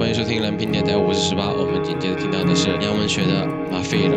欢迎收听蓝屏电台，我是十八。我们紧接着听到的是杨文学的《马菲尔》。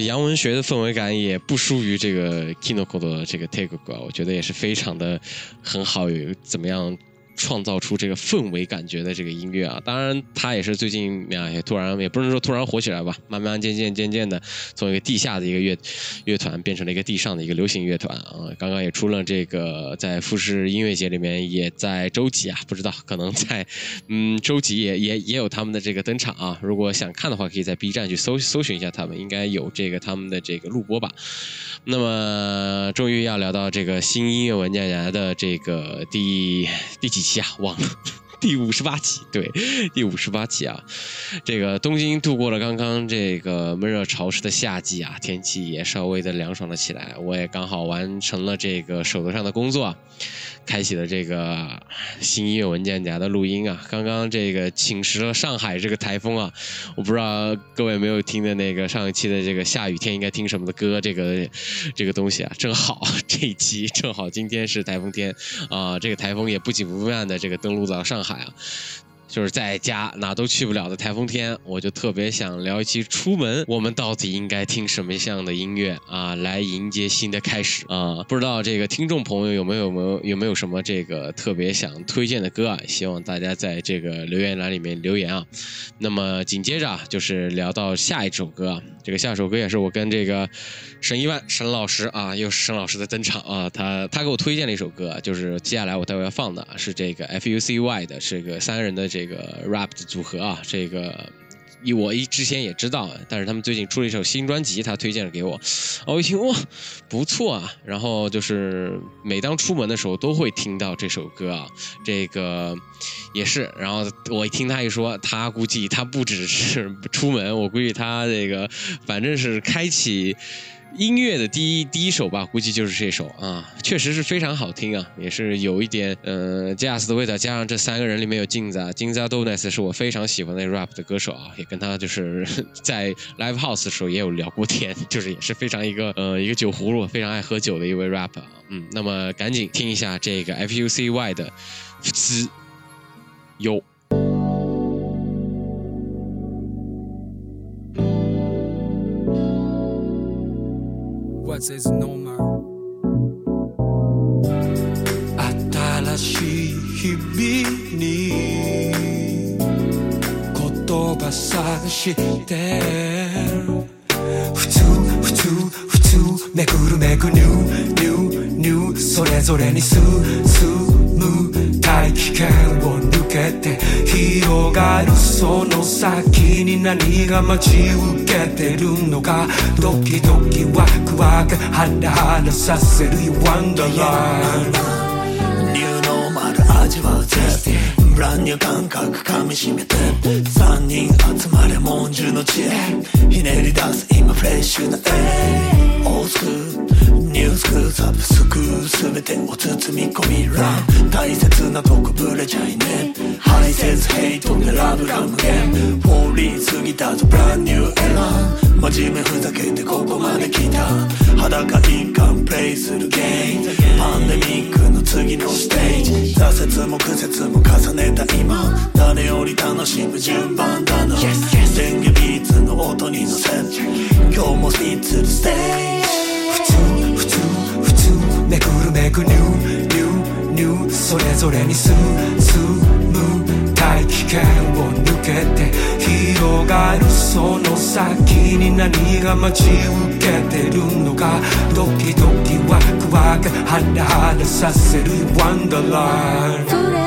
洋文学的氛围感也不输于这个 Kinoko 的这个 Take 歌，我觉得也是非常的很好，有怎么样？创造出这个氛围感觉的这个音乐啊，当然他也是最近啊也突然也不能说突然火起来吧，慢慢渐渐渐渐的从一个地下的一个乐乐团变成了一个地上的一个流行乐团啊，刚刚也出了这个在富士音乐节里面也在周几啊，不知道可能在嗯周几也也也有他们的这个登场啊，如果想看的话，可以在 B 站去搜搜寻一下他们，应该有这个他们的这个录播吧。那么终于要聊到这个新音乐文件夹的这个第第几期啊？忘了。第五十八期，对，第五十八期啊。这个东京度过了刚刚这个闷热潮湿的夏季啊，天气也稍微的凉爽了起来。我也刚好完成了这个手头上的工作，开启了这个新音乐文件夹的录音啊。刚刚这个侵蚀了上海这个台风啊，我不知道各位没有听的那个上一期的这个下雨天应该听什么的歌，这个这个东西啊，正好 这一期正好今天是台风天啊，这个台风也不紧不慢的这个登陆到上海啊。就是在家哪都去不了的台风天，我就特别想聊一期出门，我们到底应该听什么样的音乐啊，来迎接新的开始啊？不知道这个听众朋友有没有没有有没有什么这个特别想推荐的歌啊？希望大家在这个留言栏里面留言啊。那么紧接着，就是聊到下一首歌，这个下首歌也是我跟这个沈一万沈老师啊，又是沈老师的登场啊，他他给我推荐了一首歌，就是接下来我待会要放的是这个 F U C Y 的这个三人的这。个 rap 的组合啊，这个我一之前也知道，但是他们最近出了一首新专辑，他推荐了给我，我一听哇，不错啊，然后就是每当出门的时候都会听到这首歌啊，这个也是，然后我一听他一说，他估计他不只是出门，我估计他这个反正是开启。音乐的第一第一首吧，估计就是这首啊，确实是非常好听啊，也是有一点呃 jazz 的味道，加上这三个人里面有镜子啊，金子 Dones 是我非常喜欢的 rap 的歌手啊，也跟他就是 在 live house 的时候也有聊过天，就是也是非常一个呃一个酒葫芦，非常爱喝酒的一位 rap 啊，嗯，那么赶紧听一下这个 F U C Y 的滋有。What is no more. 新しい日々に言葉探して普通普通普通めくるめくニューニューニューそれぞれに進む大気圏を抜けて広がるその先に何が待ち受けてるのかドキドキワクワクハラハラさせる You Wonderland New Normal 味わうぜブランニュー感覚噛みしめて。3人集まれ文殊の知恵。ひねり出す今フレッシュな A オースクニュースクサブスクー全てを包み込みラン。大切なとこぶれちゃいねハイセンスヘイトでラブが無限フォーリー過ぎたぞブランニューエラン真面目ふざけてここまで来た。裸一貫プレイするゲーム。パンデミックの次のステージ。折も苦節も重ねた今誰より楽しむ順番だな。電源ビーツの音に乗せ今日もスピッツるステージ普通普通普通めくるめくニューニューニューそれぞれに進む大気圏を抜けて広がるその先に何が待ち受けてるのかドキドキワクワクハラハラさせるワンダーラー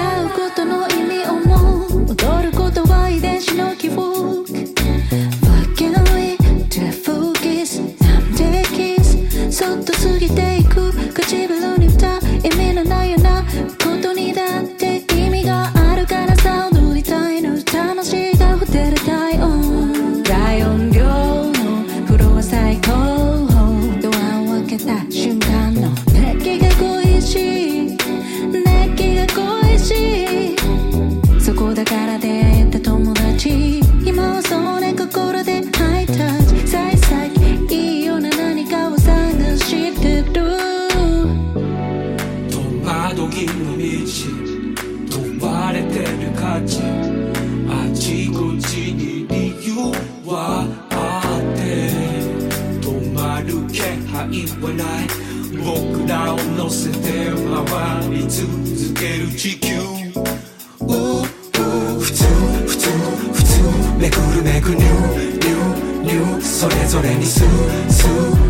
価値あちこちに理由はあって止まる気配はない。僕らを乗せて回り続ける地球。うう普通普通普通めくるめくニューニューニューそれぞれに進む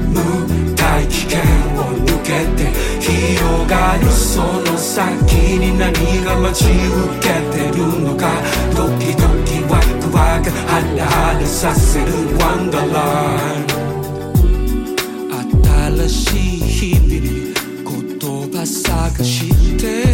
がるその先に何が待ち受けてるのか。ドキドキワクワクハラハラさせるワンダーラン。新しい日々に言葉探して。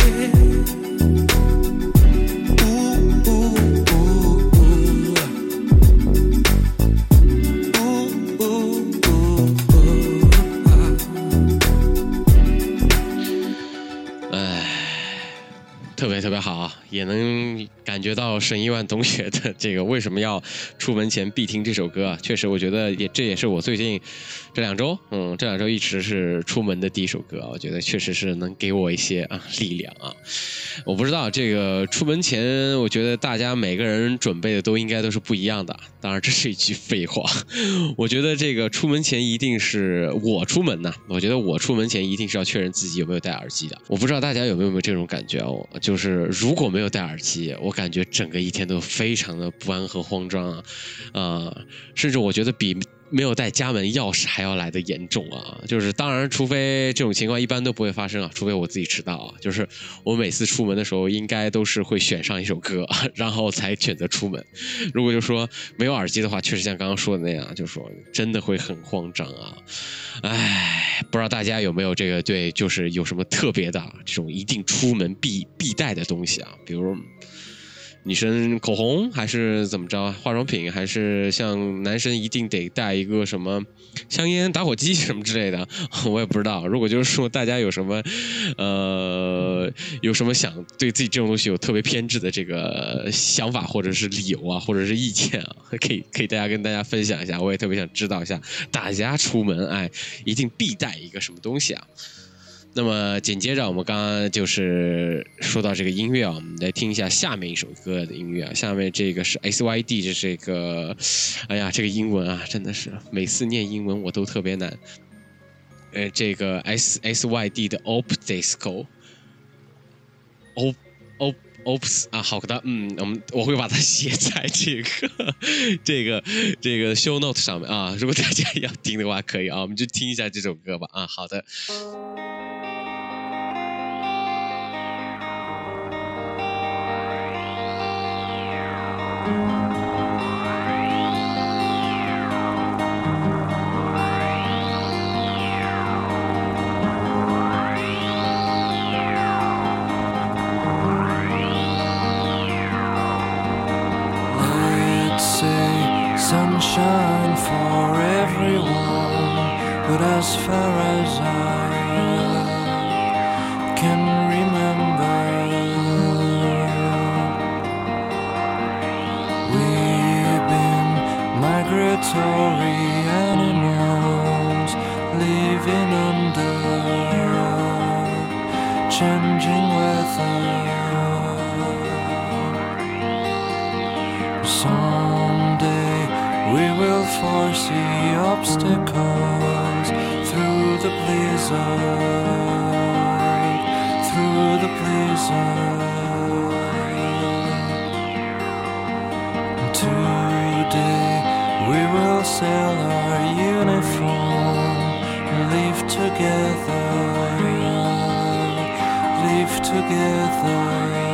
学到沈一万同学的这个为什么要出门前必听这首歌啊。确实，我觉得也这也是我最近这两周，嗯，这两周一直是出门的第一首歌。我觉得确实是能给我一些啊力量啊。我不知道这个出门前，我觉得大家每个人准备的都应该都是不一样的。当然，这是一句废话。我觉得这个出门前一定是我出门呐，我觉得我出门前一定是要确认自己有没有戴耳机的。我不知道大家有没有这种感觉哦，就是如果没有戴耳机，我感觉整个一天都非常的不安和慌张啊，啊，甚至我觉得比。没有带家门钥匙还要来的严重啊！就是当然，除非这种情况一般都不会发生啊，除非我自己迟到啊。就是我每次出门的时候，应该都是会选上一首歌，然后才选择出门。如果就说没有耳机的话，确实像刚刚说的那样，就说真的会很慌张啊。唉，不知道大家有没有这个对，就是有什么特别的这种一定出门必必带的东西啊？比如。女生口红还是怎么着啊？化妆品还是像男生一定得带一个什么香烟、打火机什么之类的？我也不知道。如果就是说大家有什么呃有什么想对自己这种东西有特别偏执的这个想法或者是理由啊，或者是意见啊，可以可以大家跟大家分享一下。我也特别想知道一下大家出门哎一定必带一个什么东西啊？那么紧接着，我们刚刚就是说到这个音乐啊，我们来听一下下面一首歌的音乐啊。下面这个是 S Y D 的这个，哎呀，这个英文啊，真的是每次念英文我都特别难。呃，这个 S S Y D 的 Op Disco，Op Op Ops 啊，好的，嗯，我们我会把它写在这个 这个这个 Show Note 上面啊。如果大家要听的话，可以啊，我们就听一下这首歌吧啊。好的。Sunshine for everyone, but as far as I Someday we will foresee obstacles through the blizzard, through the blizzard. Today we will sell our uniform, live together, life together.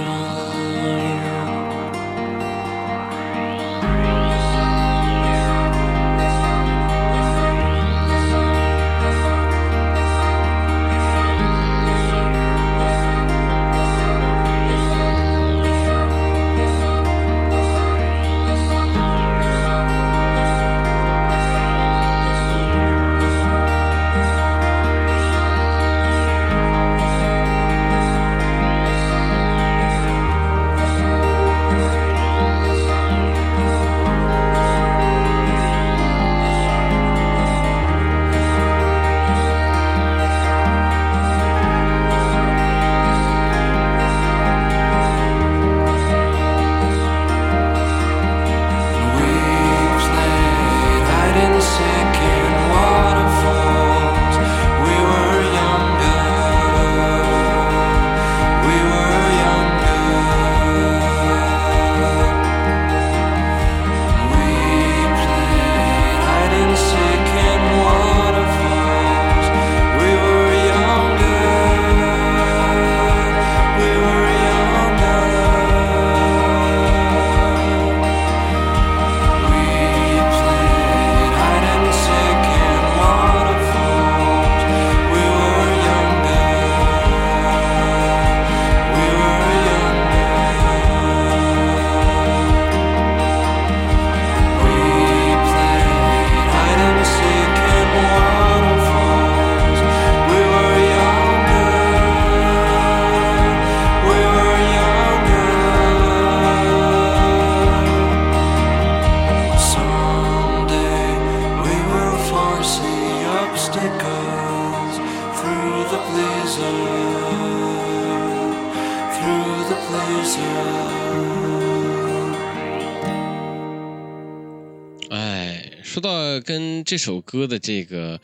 歌的这个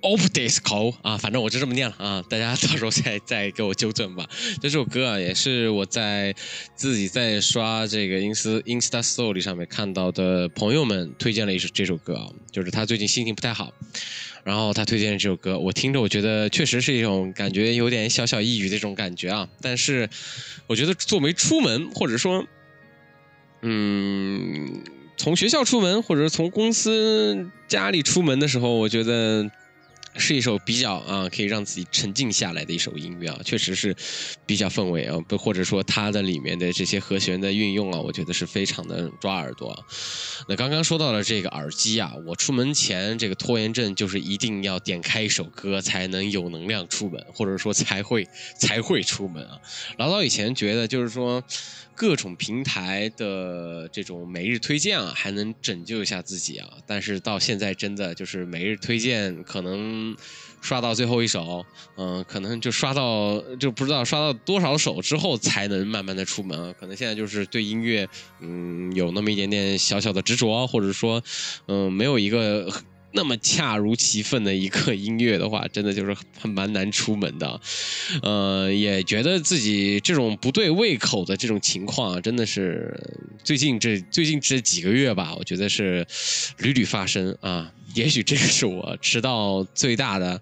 Op Disco 啊，反正我就这么念了啊，大家到时候再再给我纠正吧。这首歌啊，也是我在自己在刷这个 Insta Insta Story 上面看到的朋友们推荐了一首这首歌啊，就是他最近心情不太好，然后他推荐了这首歌，我听着我觉得确实是一种感觉有点小小抑郁的这种感觉啊，但是我觉得作为出门或者说嗯，从学校出门或者是从公司家里出门的时候，我觉得是一首比较啊可以让自己沉静下来的一首音乐啊，确实是比较氛围啊，不或者说它的里面的这些和弦的运用啊，我觉得是非常的抓耳朵啊。那刚刚说到了这个耳机啊，我出门前这个拖延症就是一定要点开一首歌才能有能量出门，或者说才会才会出门啊。老早以前觉得就是说。各种平台的这种每日推荐啊，还能拯救一下自己啊。但是到现在真的就是每日推荐，可能刷到最后一首，嗯、可能就刷到就不知道刷到多少首之后才能慢慢的出门啊。可能现在就是对音乐，嗯，有那么一点点小小的执着，或者说，嗯，没有一个。那么恰如其分的一个音乐的话，真的就是很蛮难出门的，呃，也觉得自己这种不对胃口的这种情况，真的是最近这最近这几个月吧，我觉得是屡屡发生啊。也许这个是我迟到最大的，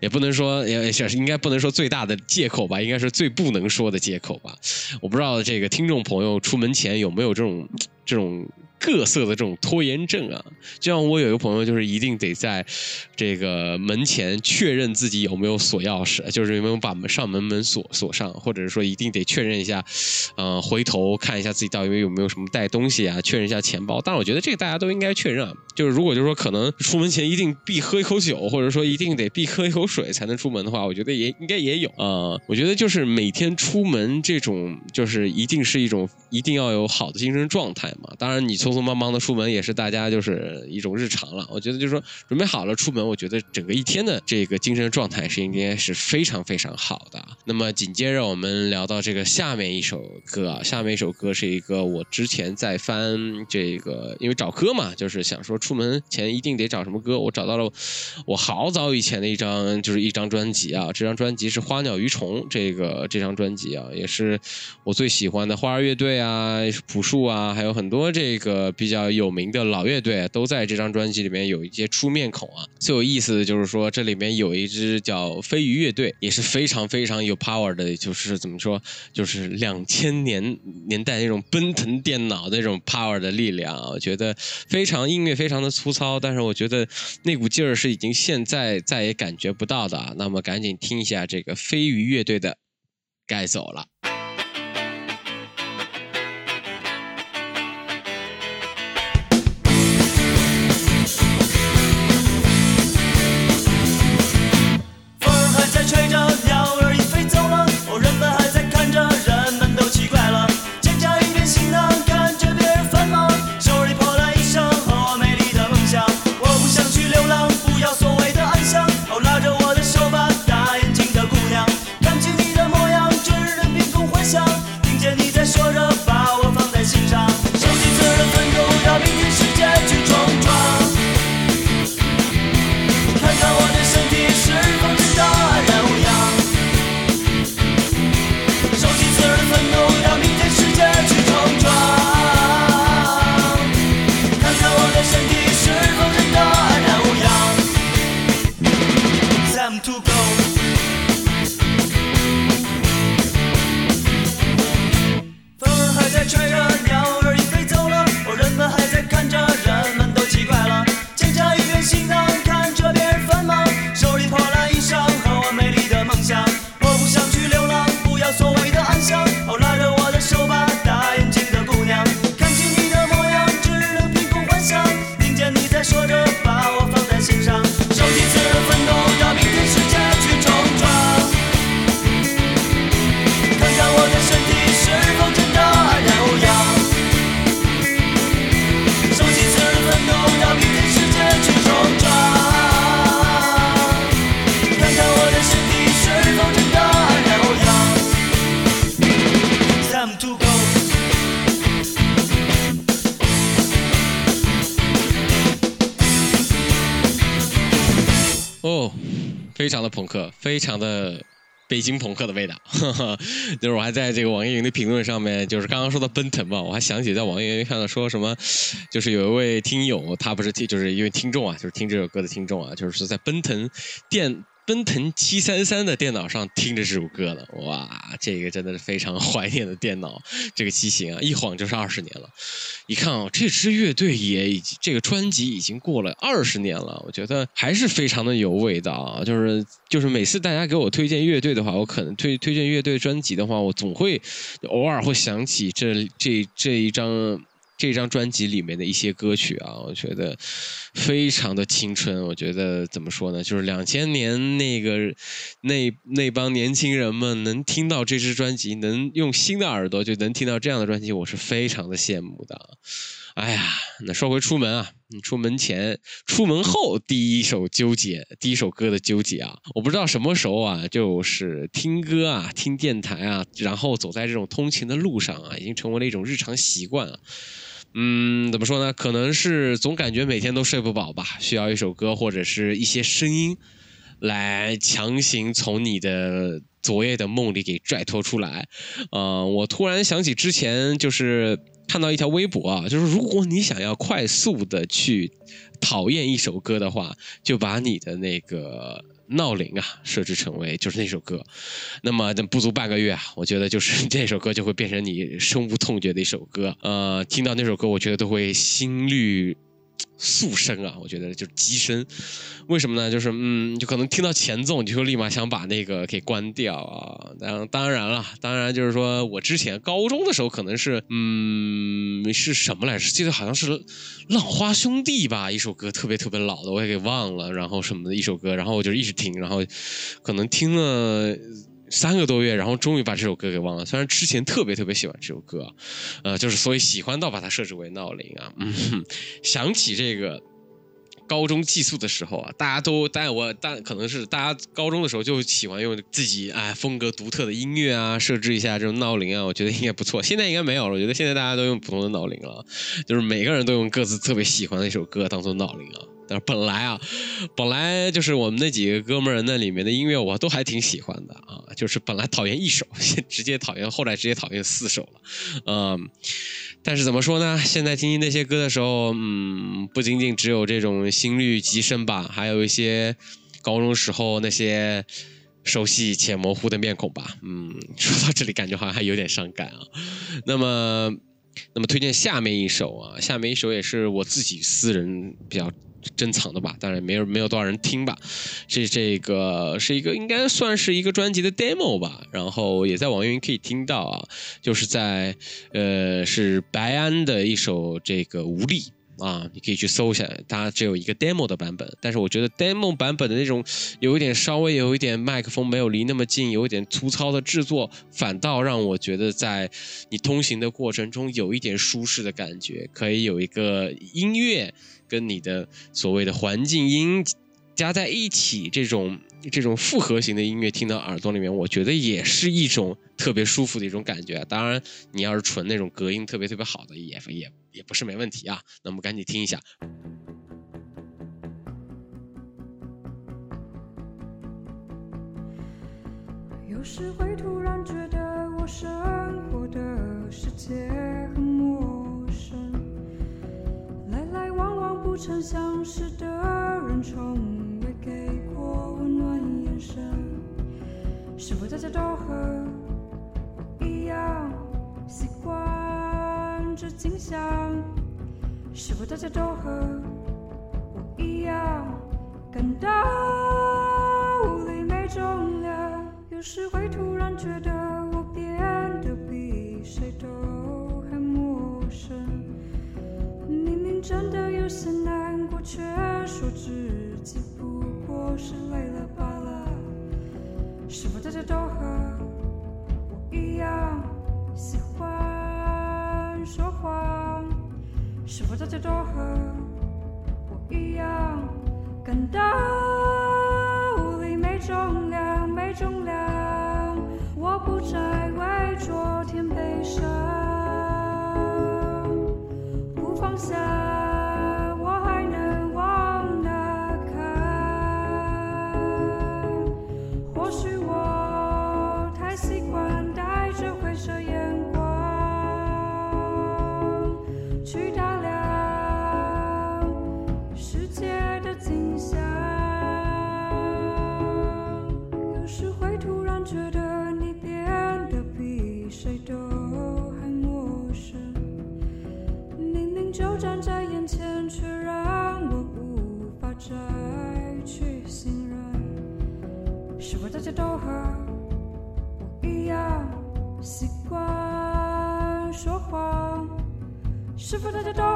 也不能说也也是应该不能说最大的借口吧，应该是最不能说的借口吧。我不知道这个听众朋友出门前有没有这种这种。各色的这种拖延症啊，就像我有一个朋友，就是一定得在这个门前确认自己有没有锁钥匙，就是有没有把门上门门锁锁上，或者是说一定得确认一下，呃，回头看一下自己到底有没有什么带东西啊，确认一下钱包。但是我觉得这个大家都应该确认啊，就是如果就是说可能出门前一定必喝一口酒，或者说一定得必喝一口水才能出门的话，我觉得也应该也有啊。我觉得就是每天出门这种，就是一定是一种一定要有好的精神状态嘛。当然你从匆匆忙忙的出门也是大家就是一种日常了。我觉得就是说准备好了出门，我觉得整个一天的这个精神状态是应该是非常非常好的。那么紧接着我们聊到这个下面一首歌啊，下面一首歌是一个我之前在翻这个，因为找歌嘛，就是想说出门前一定得找什么歌，我找到了我好早以前的一张就是一张专辑啊，这张专辑是花鸟鱼虫这个这张专辑啊，也是我最喜欢的花儿乐队啊、朴树啊，还有很多这个比较有名的老乐队都在这张专辑里面有一些出面孔啊。最有意思的就是说，这里面有一支叫飞鱼乐队，也是非常非常有 power 的，就是怎么说，就是两千年年代那种奔腾电脑那种 power 的力量。我觉得非常音乐非常的粗糙，但是我觉得那股劲儿是已经现在再也感觉不到的啊。那么赶紧听一下这个飞鱼乐队的《该走了》。非常的北京朋克的味道。就是我还在这个网易云的评论上面，就是刚刚说到奔腾嘛，我还想起在网易云看到说什么，就是有一位听友，他不是听，就是一位听众啊，就是听这首歌的听众啊，就是说在奔腾电。奔腾七三三的电脑上听着这首歌呢，哇，这个真的是非常怀念的电脑，这个机型啊，一晃就是二十年了。一看啊，这支乐队也已经这个专辑已经过了二十年了，我觉得还是非常的有味道啊。就是就是每次大家给我推荐乐队的话，我可能推推荐乐队专辑的话，我总会偶尔会想起这这这一张。这张专辑里面的一些歌曲啊，我觉得非常的青春。我觉得怎么说呢？就是两千年那个那那帮年轻人们能听到这支专辑，能用新的耳朵就能听到这样的专辑，我是非常的羡慕的。哎呀，那说回出门啊，出门前、出门后第一首纠结，第一首歌的纠结啊，我不知道什么时候啊，就是听歌啊、听电台啊，然后走在这种通勤的路上啊，已经成为了一种日常习惯了。嗯，怎么说呢？可能是总感觉每天都睡不饱吧，需要一首歌或者是一些声音，来强行从你的昨夜的梦里给拽脱出来。呃，我突然想起之前就是看到一条微博啊，就是如果你想要快速的去讨厌一首歌的话，就把你的那个。闹铃啊，设置成为就是那首歌，那么不足半个月啊，我觉得就是这首歌就会变成你深恶痛绝的一首歌。呃，听到那首歌，我觉得都会心率。速升啊，我觉得就是急升，为什么呢？就是嗯，就可能听到前奏，你就立马想把那个给关掉啊。当当然了，当然就是说我之前高中的时候可能是嗯是什么来着？记得好像是浪花兄弟吧，一首歌特别特别老的，我也给忘了。然后什么的一首歌，然后我就一直听，然后可能听了。三个多月，然后终于把这首歌给忘了。虽然之前特别特别喜欢这首歌，呃，就是所以喜欢到把它设置为闹铃啊。嗯，想起这个高中寄宿的时候啊，大家都，但我但可能是大家高中的时候就喜欢用自己哎风格独特的音乐啊，设置一下这种闹铃啊，我觉得应该不错。现在应该没有了，我觉得现在大家都用普通的闹铃了，就是每个人都用各自特别喜欢的一首歌当做闹铃啊。但是本来啊，本来就是我们那几个哥们儿那里面的音乐，我都还挺喜欢的啊。就是本来讨厌一首，直接讨厌，后来直接讨厌四首了，嗯。但是怎么说呢？现在听听那些歌的时候，嗯，不仅仅只有这种心率急升吧，还有一些高中时候那些熟悉且模糊的面孔吧。嗯，说到这里，感觉好像还有点伤感啊。那么，那么推荐下面一首啊，下面一首也是我自己私人比较。珍藏的吧，当然没有没有多少人听吧。这这个是一个应该算是一个专辑的 demo 吧，然后也在网易云可以听到啊，就是在呃是白安的一首这个无力啊，你可以去搜一下，它只有一个 demo 的版本，但是我觉得 demo 版本的那种有一点稍微有一点麦克风没有离那么近，有一点粗糙的制作，反倒让我觉得在你通行的过程中有一点舒适的感觉，可以有一个音乐。跟你的所谓的环境音加在一起，这种这种复合型的音乐听到耳朵里面，我觉得也是一种特别舒服的一种感觉。当然，你要是纯那种隔音特别特别好的，也也也不是没问题啊。那我们赶紧听一下。有时会突然觉得我生活的世界很陌生，来来往往不曾相识的人，从未给过温是否大家都和我一样习惯这景象？是否大家都和我一样感到无力没重量？有时会突然觉得我变得比谁都还陌生。明明真的有些难过，却说自己不过是是是否大家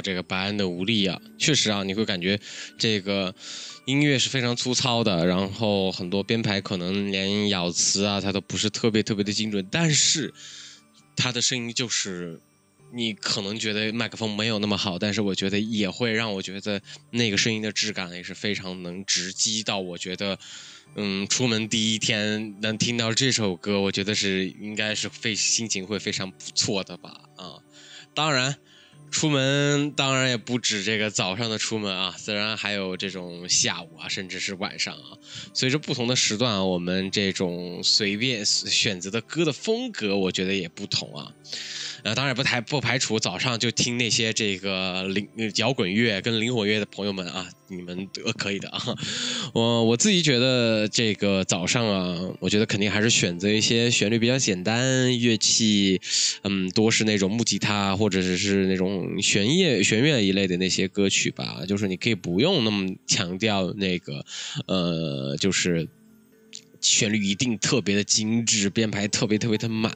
这个白安的无力啊，确实啊，你会感觉这个音乐是非常粗糙的，然后很多编排可能连咬词啊，它都不是特别特别的精准，但是他的声音就是。你可能觉得麦克风没有那么好，但是我觉得也会让我觉得那个声音的质感也是非常能直击到。我觉得，嗯，出门第一天能听到这首歌，我觉得是应该是非心情会非常不错的吧？啊，当然，出门当然也不止这个早上的出门啊，自然还有这种下午啊，甚至是晚上啊。随着不同的时段啊，我们这种随便选择的歌的风格，我觉得也不同啊。呃，当然不排不排除早上就听那些这个灵摇滚乐跟灵魂乐的朋友们啊，你们都可以的啊。我我自己觉得这个早上啊，我觉得肯定还是选择一些旋律比较简单、乐器嗯多是那种木吉他或者是是那种弦乐弦乐一类的那些歌曲吧。就是你可以不用那么强调那个呃，就是。旋律一定特别的精致，编排特别特别的满。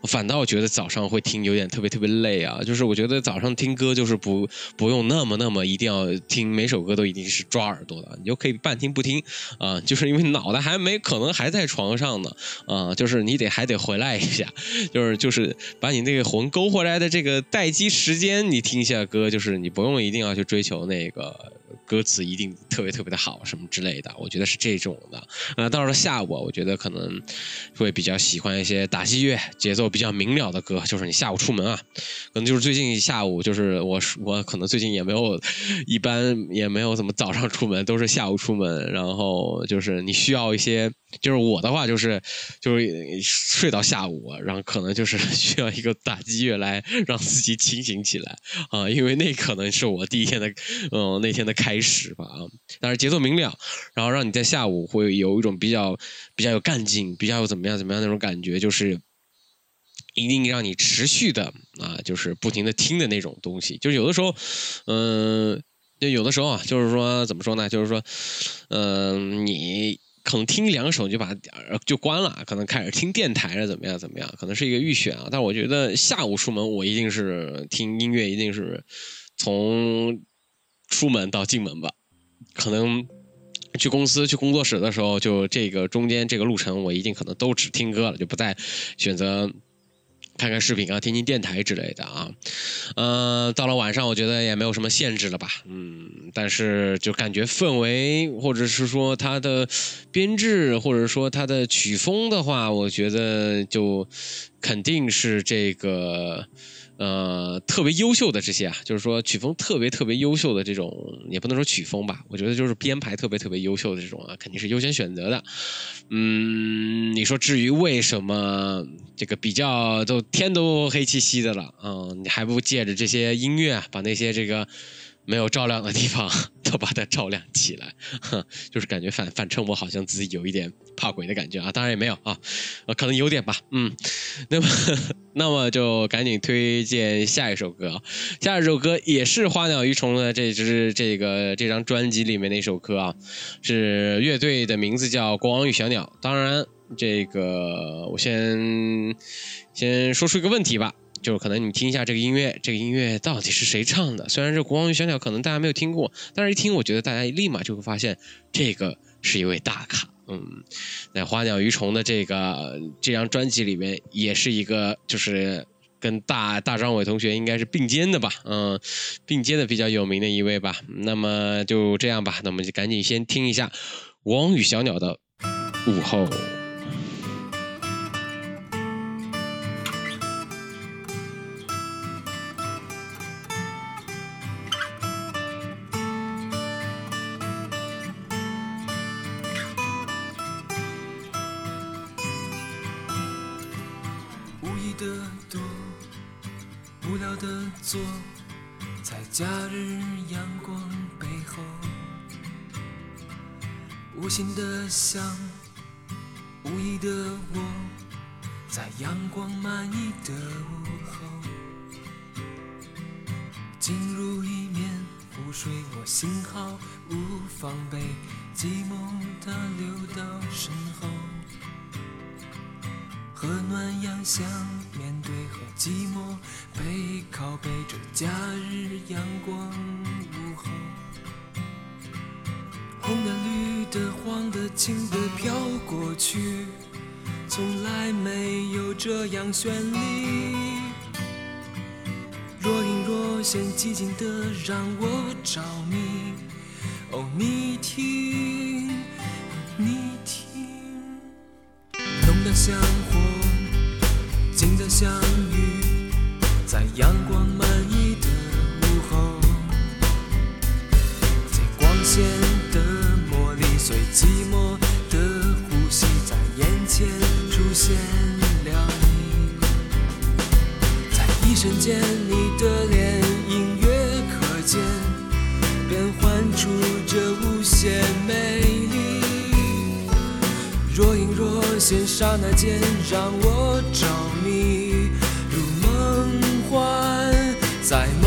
我反倒觉得早上会听有点特别特别累啊。就是我觉得早上听歌就是不不用那么那么一定要听每首歌都一定是抓耳朵的，你就可以半听不听啊、就是因为脑袋还没可能还在床上呢啊、就是你得还得回来一下，就是就是把你那个魂勾回来的这个待机时间，你听一下歌，就是你不用一定要去追求那个歌词一定特别特别的好什么之类的，我觉得是这种的。呃，到了下午，我觉得可能会比较喜欢一些打击乐，节奏比较明了的歌。就是你下午出门啊，可能就是最近下午，就是我我可能最近也没有，一般也没有怎么早上出门，都是下午出门。然后就是你需要一些，就是我的话就是就是睡到下午，然后可能就是 需要一个打击乐来让自己清醒起来啊，因为那可能是我第一天的嗯那天的开始吧啊。但是节奏明了，然后让你在下午会有一种比较比较有干劲，比较有怎么样怎么样那种感觉，就是一定让你持续的啊，就是不停的听的那种东西。就是有的时候，嗯、就有的时候啊，就是说怎么说呢？就是说，嗯、你。可能听两首就把就关了，可能开始听电台了，怎么样怎么样？可能是一个预选啊。但我觉得下午出门，我一定是听音乐，一定是从出门到进门吧。可能去公司、去工作室的时候，就这个中间这个路程，我一定可能都只听歌了，就不再选择看看视频啊、听听电台之类的啊。呃，到了晚上，我觉得也没有什么限制了吧，嗯，但是就感觉氛围，或者是说它的编制，或者说它的曲风的话，我觉得就肯定是这个。呃，特别优秀的这些啊，就是说曲风特别特别优秀的这种，也不能说曲风吧，我觉得就是编排特别特别优秀的这种啊，肯定是优先选择的。嗯，你说至于为什么这个比较都天都黑漆漆的了，嗯，你还不借着这些音乐啊，把那些这个没有照亮的地方 都把它照亮起来，哼，就是感觉反反衬我好像自己有一点怕鬼的感觉啊，当然也没有啊，呃，可能有点吧，嗯，那么那么就赶紧推荐下一首歌啊，下一首歌也是花鸟鱼虫的这支这个这张专辑里面的一首歌啊，是乐队的名字叫国王与小鸟，当然这个我先先说出一个问题吧。就是可能你听一下这个音乐，这个音乐到底是谁唱的？虽然这《国王与小鸟》可能大家没有听过，但是一听，我觉得大家立马就会发现这个是一位大咖。嗯，在《花鸟鱼虫》的这个这张专辑里面，也是一个就是跟大大张伟同学应该是并肩的吧，嗯，并肩的比较有名的一位吧。那么就这样吧，那我们就赶紧先听一下《国王与小鸟》的午后。无心的想，无意的我，在阳光满溢的午后，进入一面湖水，我幸好无防备，寂寞的流到身后。和暖阳相面对，和寂寞背靠背着假日阳光午后，的、黄的、青的飘过去，从来没有这样绚丽。若隐若现，寂静的让我着迷。哦，你听，你听。浓的像火，静的像雨，在阳光满溢的午后，在光线瞬间，你的脸隐约可见，变幻出这无限美丽。若隐若现，刹那间让我着迷，如梦幻在梦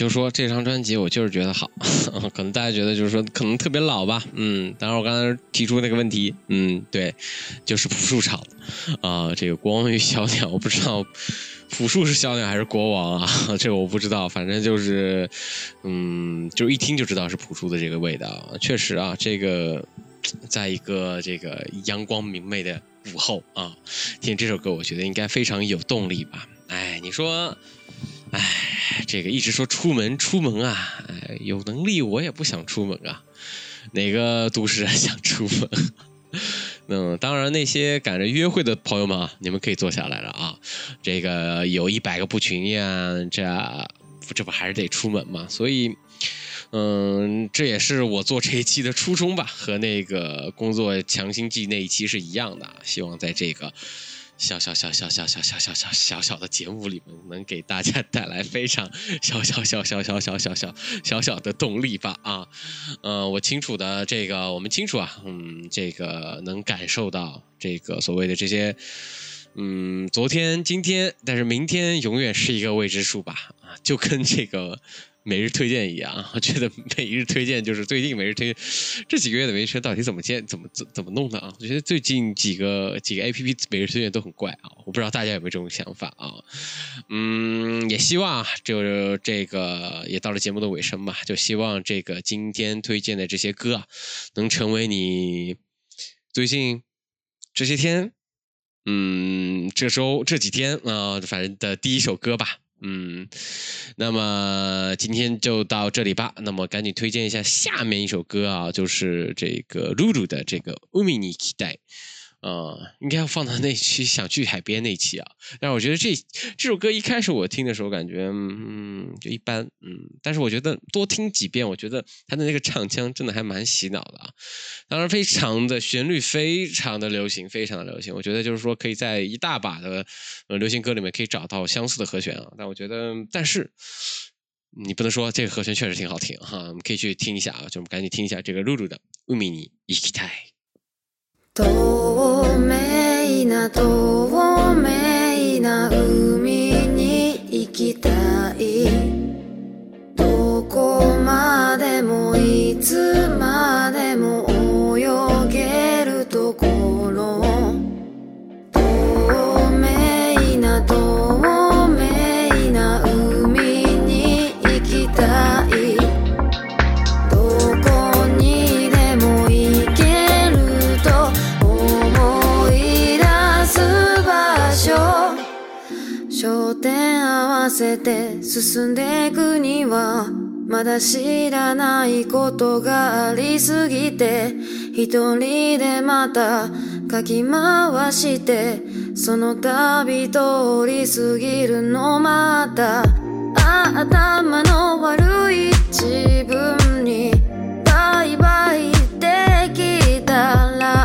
就说这张专辑，我就是觉得好，可能大家觉得就是说可能特别老吧，嗯，当然我刚才提出那个问题，嗯，对，就是朴树唱的啊、这个国王与小鸟，我不知道朴树是小鸟还是国王啊，这个我不知道，反正就是，嗯，就一听就知道是朴树的这个味道，确实啊，这个在一个这个阳光明媚的午后啊，听这首歌，我觉得应该非常有动力吧。哎，你说，哎，这个一直说出门出门啊，哎，有能力我也不想出门啊。哪个都市人想出门？嗯，当然那些赶着约会的朋友们啊，你们可以坐下来了啊。这个有一百个不群呀，这这不还是得出门嘛？所以，嗯，这也是我做这一期的初衷吧，和那个工作强心剂那一期是一样的。希望在这个。小小小小小小小小小小小的节目里面，能给大家带来非常小小小小小小小小小小的动力吧啊，呃，我清楚的这个，我们清楚啊，嗯，这个能感受到这个所谓的这些，嗯，昨天今天，但是明天永远是一个未知数吧啊，就跟这个。每日推荐一样啊，我觉得每日推荐就是最近每日推荐这几个月的每日推到底怎么建、怎么怎怎么弄的啊？我觉得最近几个几个 A P P 每日推荐都很怪啊，我不知道大家有没有这种想法啊？嗯，也希望就这个也到了节目的尾声吧，就希望这个今天推荐的这些歌啊，能成为你最近这些天，嗯，这周这几天啊，反正的第一首歌吧。嗯，那么今天就到这里吧。那么赶紧推荐一下下面一首歌啊，就是这个露露的这个《乌米尼期待》。呃，应该要放到那期想去海边那期啊。但是我觉得这这首歌一开始我听的时候感觉嗯就一般嗯，但是我觉得多听几遍，我觉得他的那个唱腔真的还蛮洗脑的啊。当然，非常的旋律非常的流行，非常的流行。我觉得就是说可以在一大把的呃流行歌里面可以找到相似的和弦啊。但我觉得，但是你不能说这个和弦确实挺好听哈，我们可以去听一下啊，就我们赶紧听一下这个露露的《乌米尼伊基泰》。透明な透明な海進んでいくにはまだ知らないことがありすぎて一人でまたかき回してその度通り過ぎるのまた頭の悪い自分にバイバイできたら